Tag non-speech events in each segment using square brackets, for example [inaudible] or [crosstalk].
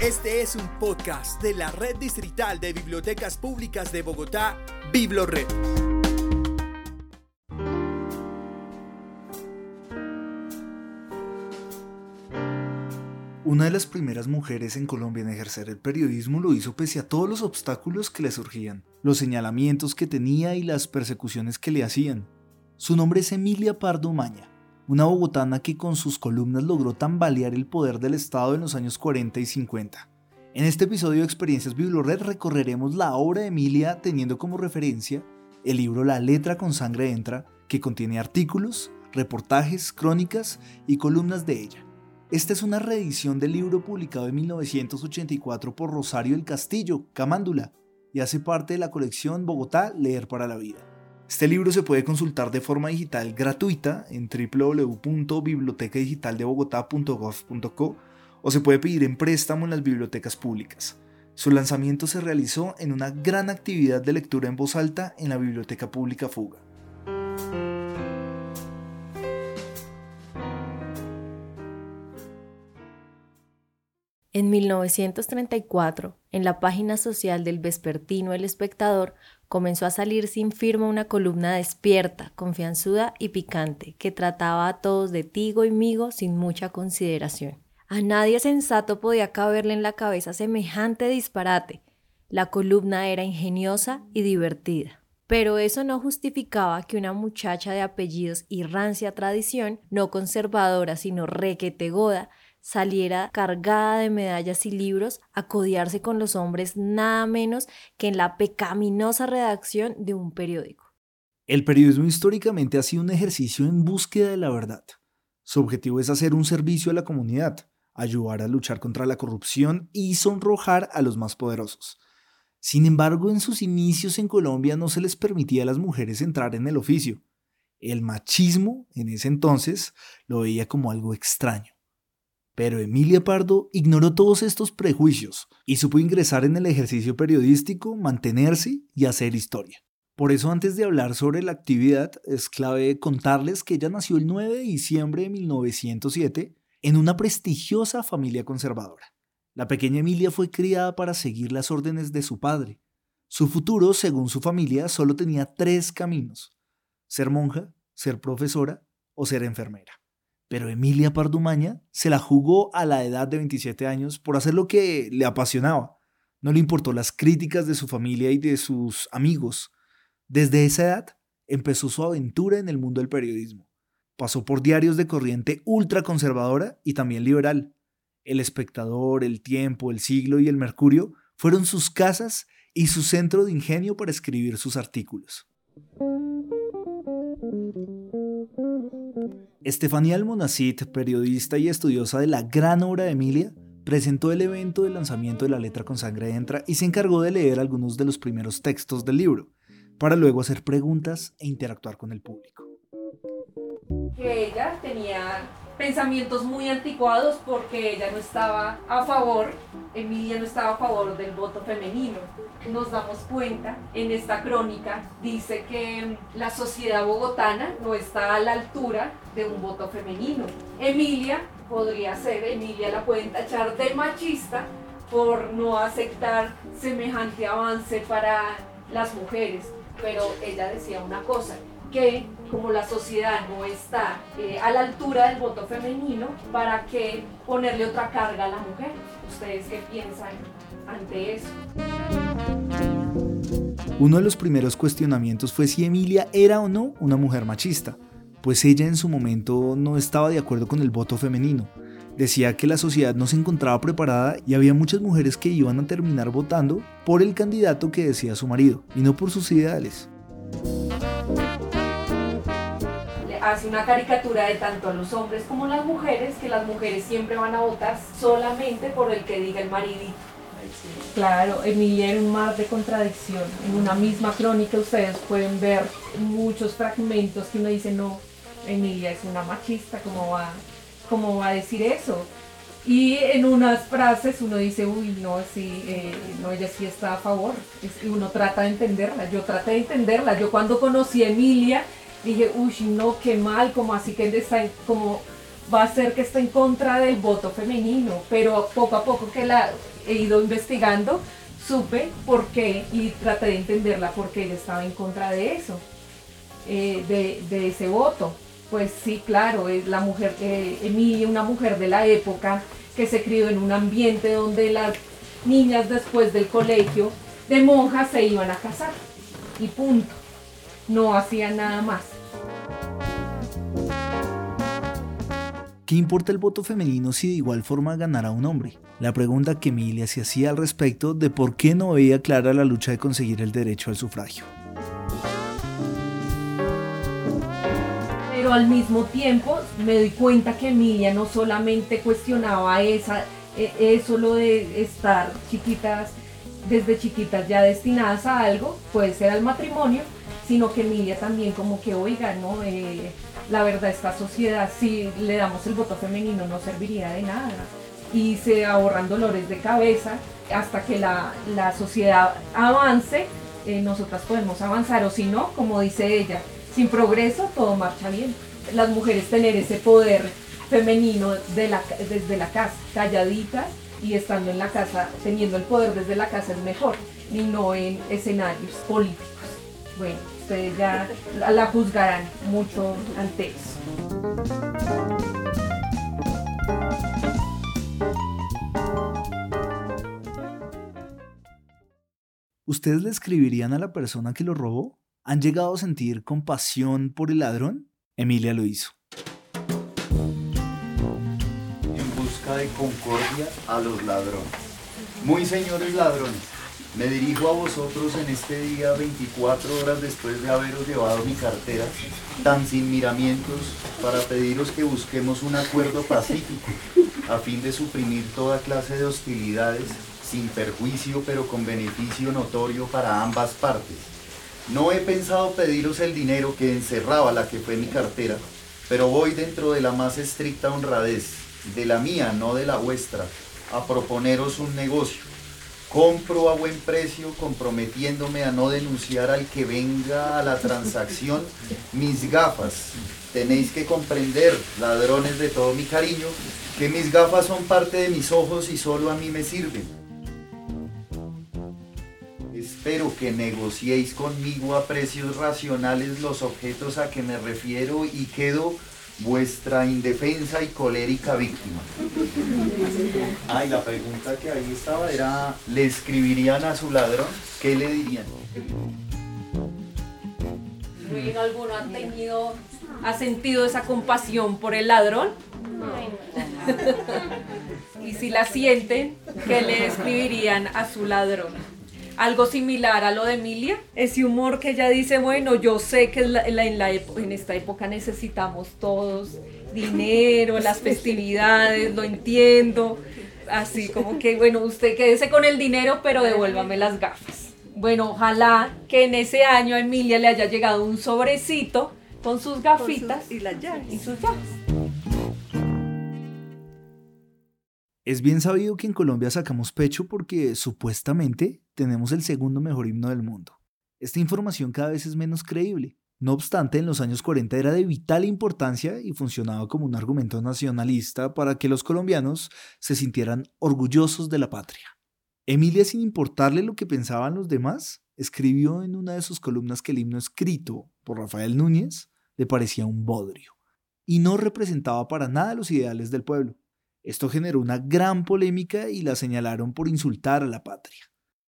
Este es un podcast de la Red Distrital de Bibliotecas Públicas de Bogotá, BibloRed. Una de las primeras mujeres en Colombia en ejercer el periodismo lo hizo pese a todos los obstáculos que le surgían, los señalamientos que tenía y las persecuciones que le hacían. Su nombre es Emilia Pardo Maña, una bogotana que con sus columnas logró tambalear el poder del Estado en los años 40 y 50. En este episodio de Experiencias BibloRed recorreremos la obra de Emilia teniendo como referencia el libro La letra con sangre entra, que contiene artículos, reportajes, crónicas y columnas de ella. Esta es una reedición del libro publicado en 1984 por Rosario el Castillo, Camándula, y hace parte de la colección Bogotá Leer para la Vida. Este libro se puede consultar de forma digital gratuita en www.bibliotecadigitaldebogotá.gov.co o se puede pedir en préstamo en las bibliotecas públicas. Su lanzamiento se realizó en una gran actividad de lectura en voz alta en la Biblioteca Pública Fuga. En 1934, en la página social del vespertino El Espectador, comenzó a salir sin firma una columna despierta, confianzuda y picante, que trataba a todos de tigo y migo sin mucha consideración. A nadie sensato podía caberle en la cabeza semejante disparate. La columna era ingeniosa y divertida. Pero eso no justificaba que una muchacha de apellidos y rancia tradición, no conservadora sino requetegoda, saliera cargada de medallas y libros a codiarse con los hombres nada menos que en la pecaminosa redacción de un periódico. El periodismo históricamente ha sido un ejercicio en búsqueda de la verdad. Su objetivo es hacer un servicio a la comunidad, ayudar a luchar contra la corrupción y sonrojar a los más poderosos. Sin embargo, en sus inicios en Colombia no se les permitía a las mujeres entrar en el oficio. El machismo, en ese entonces, lo veía como algo extraño. Pero Emilia Pardo ignoró todos estos prejuicios y supo ingresar en el ejercicio periodístico, mantenerse y hacer historia. Por eso antes de hablar sobre la actividad es clave contarles que ella nació el 9 de diciembre de 1907 en una prestigiosa familia conservadora. La pequeña Emilia fue criada para seguir las órdenes de su padre. Su futuro, según su familia, solo tenía tres caminos. Ser monja, ser profesora o ser enfermera. Pero Emilia Pardumaña se la jugó a la edad de 27 años por hacer lo que le apasionaba. No le importó las críticas de su familia y de sus amigos. Desde esa edad empezó su aventura en el mundo del periodismo. Pasó por diarios de corriente ultraconservadora y también liberal. El Espectador, El Tiempo, El Siglo y El Mercurio fueron sus casas y su centro de ingenio para escribir sus artículos. Estefanía Almonacid, periodista y estudiosa de la gran obra de Emilia, presentó el evento de lanzamiento de la letra con sangre entra y se encargó de leer algunos de los primeros textos del libro, para luego hacer preguntas e interactuar con el público. Ella tenía pensamientos muy anticuados porque ella no estaba a favor, Emilia no estaba a favor del voto femenino. Nos damos cuenta en esta crónica, dice que la sociedad bogotana no está a la altura de un voto femenino. Emilia podría ser, Emilia la pueden tachar de machista por no aceptar semejante avance para las mujeres, pero ella decía una cosa, que como la sociedad no está eh, a la altura del voto femenino, ¿para qué ponerle otra carga a la mujer? ¿Ustedes qué piensan ante eso? Uno de los primeros cuestionamientos fue si Emilia era o no una mujer machista, pues ella en su momento no estaba de acuerdo con el voto femenino. Decía que la sociedad no se encontraba preparada y había muchas mujeres que iban a terminar votando por el candidato que decía su marido y no por sus ideales. hace una caricatura de tanto a los hombres como a las mujeres, que las mujeres siempre van a votar solamente por el que diga el maridito. Claro, Emilia en un mar de contradicción. En una misma crónica ustedes pueden ver muchos fragmentos que uno dice, no, Emilia es una machista, ¿cómo va, cómo va a decir eso? Y en unas frases uno dice, uy, no, sí, eh, no, ella sí está a favor. Y uno trata de entenderla, yo traté de entenderla. Yo cuando conocí a Emilia, dije, uy, no, qué mal, como así que está como va a ser que esté en contra del voto femenino, pero poco a poco que la he ido investigando, supe por qué y traté de entenderla por qué ella estaba en contra de eso, eh, de, ese voto. Pues sí, claro, es la mujer, eh, Emilia, una mujer de la época que se crió en un ambiente donde las niñas después del colegio de monjas se iban a casar y punto. No hacían nada más. ¿Qué importa el voto femenino si de igual forma ganara un hombre? La pregunta que Emilia se hacía al respecto de por qué no veía clara la lucha de conseguir el derecho al sufragio. Pero al mismo tiempo me doy cuenta que Emilia no solamente cuestionaba esa, e, eso, lo de estar chiquitas, desde chiquitas ya destinadas a algo, puede ser al matrimonio, sino que Emilia también como que, oiga, ¿no? Eh, la verdad, esta sociedad, si le damos el voto femenino, no serviría de nada. Y se ahorran dolores de cabeza hasta que la, sociedad avance, eh, nosotras podemos avanzar, o si no, como dice ella, sin progreso todo marcha bien. Las mujeres tener ese poder femenino de la, desde la casa, calladitas y estando en la casa, teniendo el poder desde la casa es mejor, y no en escenarios políticos. Bueno, ustedes ya la juzgarán mucho ante eso. ¿Ustedes le escribirían a la persona que lo robó? ¿Han llegado a sentir compasión por el ladrón? Emilia lo hizo. En busca de concordia a los ladrones. Muy señores ladrones, me dirijo a vosotros en este día 24 horas después de haberos llevado mi cartera, tan sin miramientos, para pediros que busquemos un acuerdo pacífico, a fin de suprimir toda clase de hostilidades, sin perjuicio pero con beneficio notorio para ambas partes. No he pensado pediros el dinero que encerraba la que fue mi cartera, pero voy dentro de la más estricta honradez, de la mía, no de la vuestra, a proponeros un negocio compro a buen precio comprometiéndome a no denunciar al que venga a la transacción mis gafas. Tenéis que comprender, ladrones de todo mi cariño, que mis gafas son parte de mis ojos y solo a mí me sirven. Espero que negociéis conmigo a precios racionales los objetos a que me refiero y quedo vuestra indefensa y colérica víctima. Ay, la pregunta que ahí estaba era, ¿le escribirían a su ladrón? ¿Qué le dirían? ¿Alguno ha tenido, ha sentido esa compasión por el ladrón? [laughs] y si la sienten, ¿qué le escribirían a su ladrón? Algo similar a lo de Emilia, ese humor que ella dice, bueno, yo sé que en, la, en esta época necesitamos todos dinero, las festividades, lo entiendo, así como que, bueno, usted quédese con el dinero, pero devuélvame las gafas. Bueno, ojalá que en ese año a Emilia le haya llegado un sobrecito con sus gafitas y las llaves. Y sus llaves. Es bien sabido que en Colombia sacamos pecho porque supuestamente tenemos el segundo mejor himno del mundo. Esta información cada vez es menos creíble. No obstante, en los años 40 era de vital importancia y funcionaba como un argumento nacionalista para que los colombianos se sintieran orgullosos de la patria. Emilia, sin importarle lo que pensaban los demás, escribió en una de sus columnas que el himno escrito por Rafael Núñez le parecía un bodrio y no representaba para nada los ideales del pueblo. Esto generó una gran polémica y la señalaron por insultar a la patria.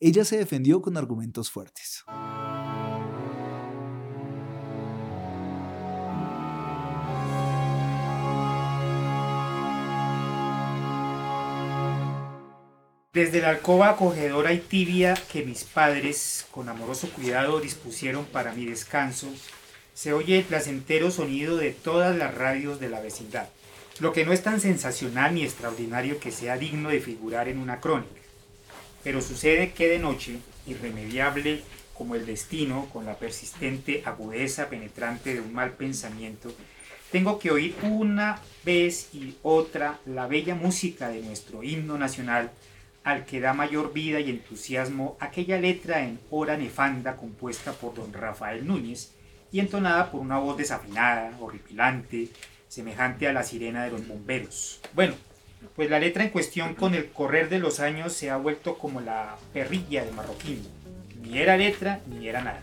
Ella se defendió con argumentos fuertes. Desde la alcoba acogedora y tibia que mis padres, con amoroso cuidado, dispusieron para mi descanso, se oye el placentero sonido de todas las radios de la vecindad lo que no es tan sensacional ni extraordinario que sea digno de figurar en una crónica. Pero sucede que de noche, irremediable como el destino, con la persistente agudeza penetrante de un mal pensamiento, tengo que oír una vez y otra la bella música de nuestro himno nacional, al que da mayor vida y entusiasmo aquella letra en hora nefanda compuesta por don Rafael Núñez y entonada por una voz desafinada, horripilante, semejante a la sirena de los bomberos. Bueno, pues la letra en cuestión con el correr de los años se ha vuelto como la perrilla de Marroquín. Ni era letra ni era nada.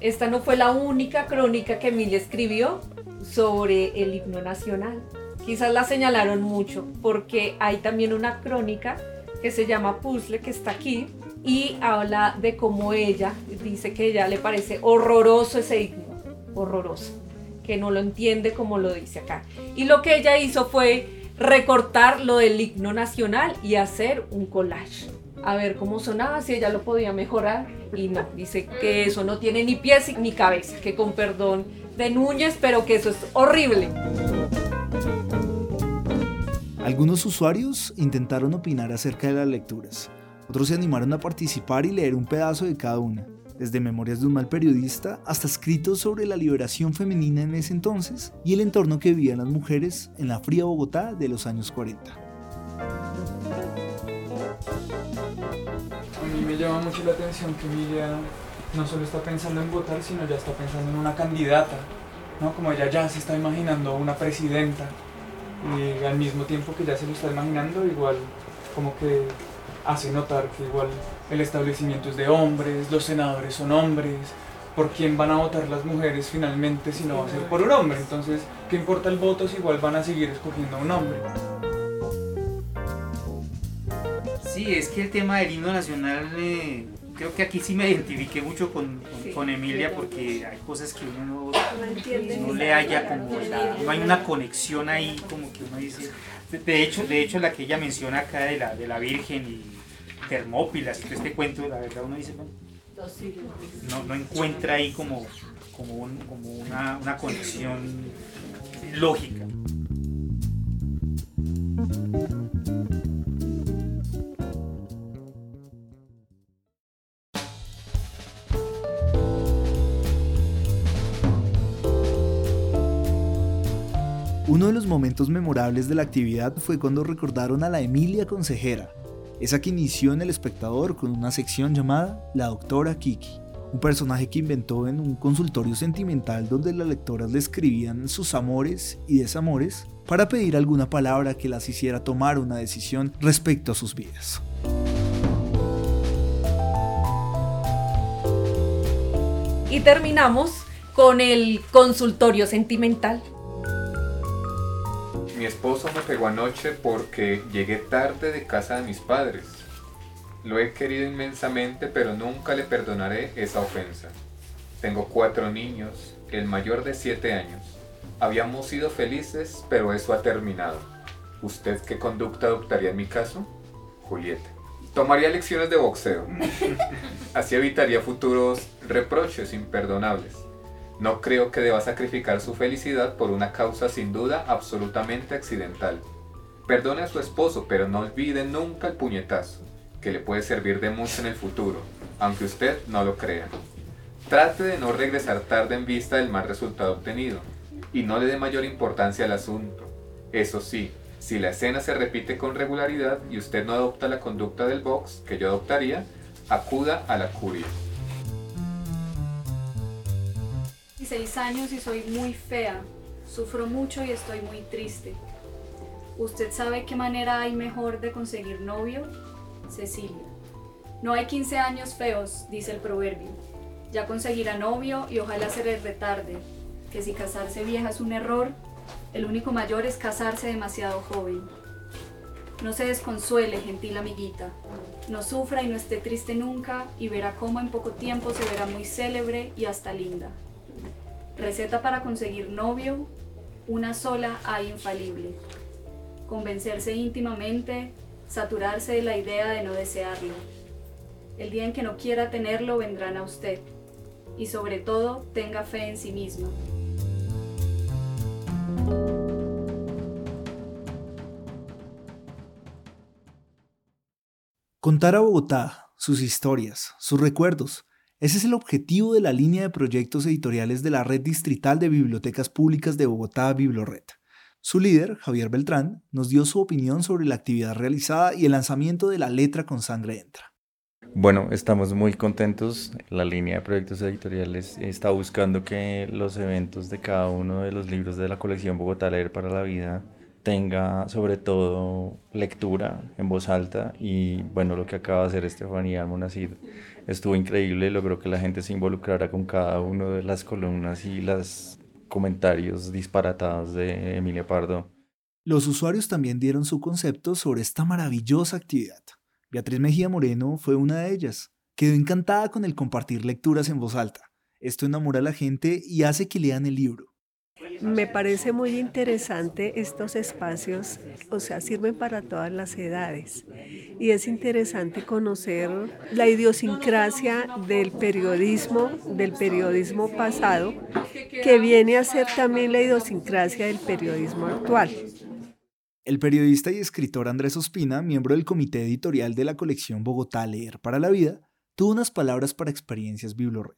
Esta no fue la única crónica que Emilia escribió sobre el himno nacional. Quizás la señalaron mucho porque hay también una crónica que se llama Puzzle que está aquí y habla de cómo ella dice que ella le parece horroroso ese himno, horroroso, que no lo entiende como lo dice acá. Y lo que ella hizo fue recortar lo del himno nacional y hacer un collage. A ver cómo sonaba, si ella lo podía mejorar. Y no, dice que eso no tiene ni pies ni cabeza, que con perdón de Núñez, pero que eso es horrible. Algunos usuarios intentaron opinar acerca de las lecturas. Otros se animaron a participar y leer un pedazo de cada una, desde Memorias de un mal periodista hasta escritos sobre la liberación femenina en ese entonces y el entorno que vivían las mujeres en la fría Bogotá de los años 40. A mí me llama mucho la atención que Emilia no solo está pensando en votar, sino ya está pensando en una candidata, ¿no? Como ella ya se está imaginando una presidenta y al mismo tiempo que ya se lo está imaginando, igual como que hace notar que igual el establecimiento es de hombres, los senadores son hombres, por quién van a votar las mujeres finalmente si no va a ser por un hombre. Entonces, ¿qué importa el voto si igual van a seguir escogiendo a un hombre? Sí, es que el tema del himno nacional, eh, creo que aquí sí me identifiqué mucho con, con, con Emilia porque hay cosas que uno no, no le haya como la, no hay una conexión ahí como que uno dice, de, de hecho, de hecho la que ella menciona acá de la, de la Virgen y Termópilas y todo este cuento, la verdad uno dice, bueno, no, no encuentra ahí como, como, un- como una, una conexión lógica. Uno de los momentos memorables de la actividad fue cuando recordaron a la Emilia Consejera, esa que inició en El Espectador con una sección llamada La Doctora Kiki, un personaje que inventó en un consultorio sentimental donde las lectoras le escribían sus amores y desamores para pedir alguna palabra que las hiciera tomar una decisión respecto a sus vidas. Y terminamos con el consultorio sentimental. Mi esposo me pegó anoche porque llegué tarde de casa de mis padres. Lo he querido inmensamente, pero nunca le perdonaré esa ofensa. Tengo cuatro niños, el mayor de siete años. Habíamos sido felices, pero eso ha terminado. ¿Usted qué conducta adoptaría en mi caso? Julieta. Tomaría lecciones de boxeo. [laughs] Así evitaría futuros reproches imperdonables. No creo que deba sacrificar su felicidad por una causa sin duda absolutamente accidental. Perdone a su esposo, pero no olvide nunca el puñetazo, que le puede servir de mucho en el futuro, aunque usted no lo crea. Trate de no regresar tarde en vista del mal resultado obtenido, y no le dé mayor importancia al asunto. Eso sí, si la escena se repite con regularidad y usted no adopta la conducta del box que yo adoptaría, acuda a la curia. 16 años y soy muy fea. Sufro mucho y estoy muy triste. ¿Usted sabe qué manera hay mejor de conseguir novio? Cecilia. No hay 15 años feos, dice el proverbio. Ya conseguirá novio y ojalá se le retarde. Que si casarse vieja es un error, el único mayor es casarse demasiado joven. No se desconsuele, gentil amiguita. No sufra y no esté triste nunca y verá cómo en poco tiempo se verá muy célebre y hasta linda. Receta para conseguir novio, una sola hay infalible. Convencerse íntimamente, saturarse de la idea de no desearlo. El día en que no quiera tenerlo vendrán a usted. Y sobre todo, tenga fe en sí misma. Contar a Bogotá, sus historias, sus recuerdos. Ese es el objetivo de la línea de proyectos editoriales de la Red Distrital de Bibliotecas Públicas de Bogotá, Biblored. Su líder, Javier Beltrán, nos dio su opinión sobre la actividad realizada y el lanzamiento de la letra con sangre entra. Bueno, estamos muy contentos. La línea de proyectos editoriales está buscando que los eventos de cada uno de los libros de la colección Bogotá Leer para la Vida tenga sobre todo lectura en voz alta y bueno, lo que acaba de hacer Estefanía Almonacid estuvo increíble, logró que la gente se involucrara con cada una de las columnas y los comentarios disparatados de Emilia Pardo. Los usuarios también dieron su concepto sobre esta maravillosa actividad. Beatriz Mejía Moreno fue una de ellas. Quedó encantada con el compartir lecturas en voz alta. Esto enamora a la gente y hace que lean el libro. Me parece muy interesante estos espacios, o sea, sirven para todas las edades. Y es interesante conocer la idiosincrasia del periodismo, del periodismo pasado, que viene a ser también la idiosincrasia del periodismo actual. El periodista y escritor Andrés Ospina, miembro del comité editorial de la colección Bogotá Leer para la Vida, tuvo unas palabras para experiencias Biblored,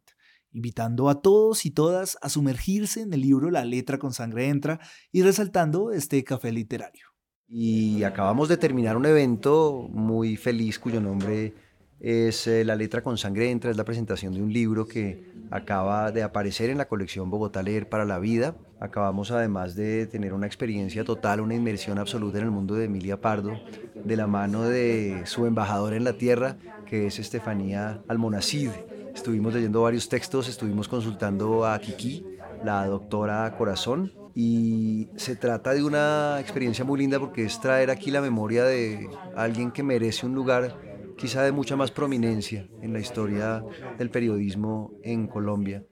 invitando a todos y todas a sumergirse en el libro La letra con sangre entra y resaltando este café literario. Y acabamos de terminar un evento muy feliz cuyo nombre es eh, La letra con sangre entra, es la presentación de un libro que acaba de aparecer en la colección Bogotá Leer para la Vida. Acabamos además de tener una experiencia total, una inmersión absoluta en el mundo de Emilia Pardo, de la mano de su embajadora en la tierra, que es Estefanía Almonacid. Estuvimos leyendo varios textos, estuvimos consultando a Kiki, la doctora Corazón, y se trata de una experiencia muy linda porque es traer aquí la memoria de alguien que merece un lugar quizá de mucha más prominencia en la historia del periodismo en Colombia.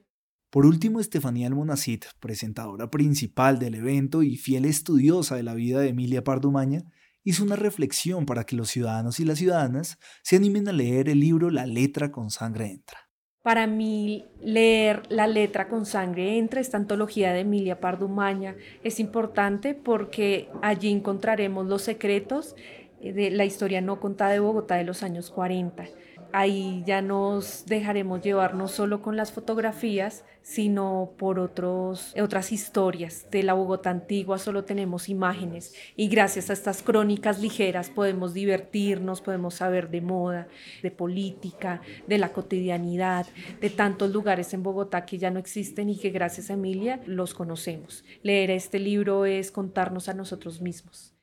Por último, Estefanía Almonacid, presentadora principal del evento y fiel estudiosa de la vida de Emilia Pardumaña, hizo una reflexión para que los ciudadanos y las ciudadanas se animen a leer el libro La letra con sangre entra. Para mí, leer La letra con sangre entra, esta antología de Emilia Pardumaña, es importante porque allí encontraremos los secretos de la historia no contada de Bogotá de los años 40. Ahí ya nos dejaremos llevar no solo con las fotografías, sino por otros, otras historias. De la Bogotá antigua solo tenemos imágenes y gracias a estas crónicas ligeras podemos divertirnos, podemos saber de moda, de política, de la cotidianidad, de tantos lugares en Bogotá que ya no existen y que gracias a Emilia los conocemos. Leer este libro es contarnos a nosotros mismos.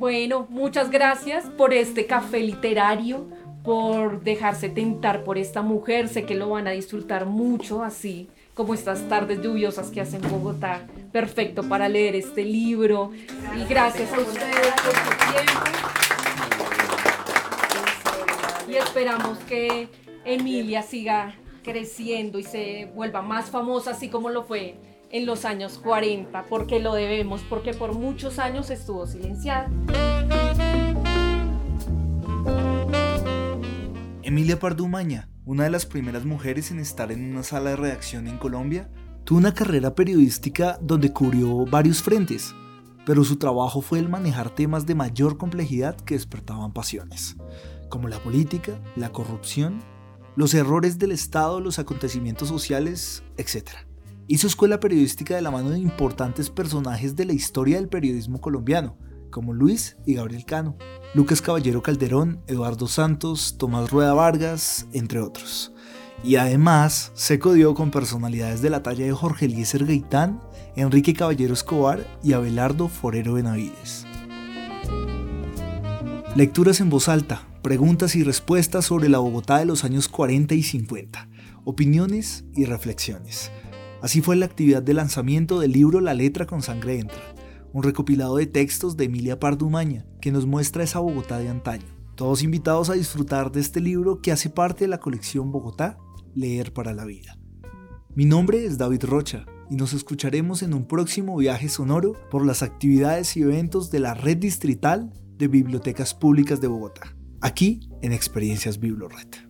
Bueno, muchas gracias por este café literario, por dejarse tentar por esta mujer. Sé que lo van a disfrutar mucho, así como estas tardes lluviosas que hacen Bogotá. Perfecto para leer este libro. Y gracias a ustedes por su tiempo. Y esperamos que Emilia siga creciendo y se vuelva más famosa, así como lo fue en los años 40, porque lo debemos, porque por muchos años estuvo silenciada. Emilia Pardumaña, una de las primeras mujeres en estar en una sala de redacción en Colombia, tuvo una carrera periodística donde cubrió varios frentes, pero su trabajo fue el manejar temas de mayor complejidad que despertaban pasiones, como la política, la corrupción, los errores del Estado, los acontecimientos sociales, etc. Hizo escuela periodística de la mano de importantes personajes de la historia del periodismo colombiano, como Luis y Gabriel Cano, Lucas Caballero Calderón, Eduardo Santos, Tomás Rueda Vargas, entre otros. Y además se codió con personalidades de la talla de Jorge Eliezer Gaitán, Enrique Caballero Escobar y Abelardo Forero Benavides. Lecturas en voz alta, preguntas y respuestas sobre la Bogotá de los años 40 y 50, opiniones y reflexiones. Así fue la actividad de lanzamiento del libro La letra con sangre entra, un recopilado de textos de Emilia Pardumaña que nos muestra esa Bogotá de antaño. Todos invitados a disfrutar de este libro que hace parte de la colección Bogotá, Leer para la Vida. Mi nombre es David Rocha y nos escucharemos en un próximo viaje sonoro por las actividades y eventos de la Red Distrital de Bibliotecas Públicas de Bogotá, aquí en Experiencias Biblored.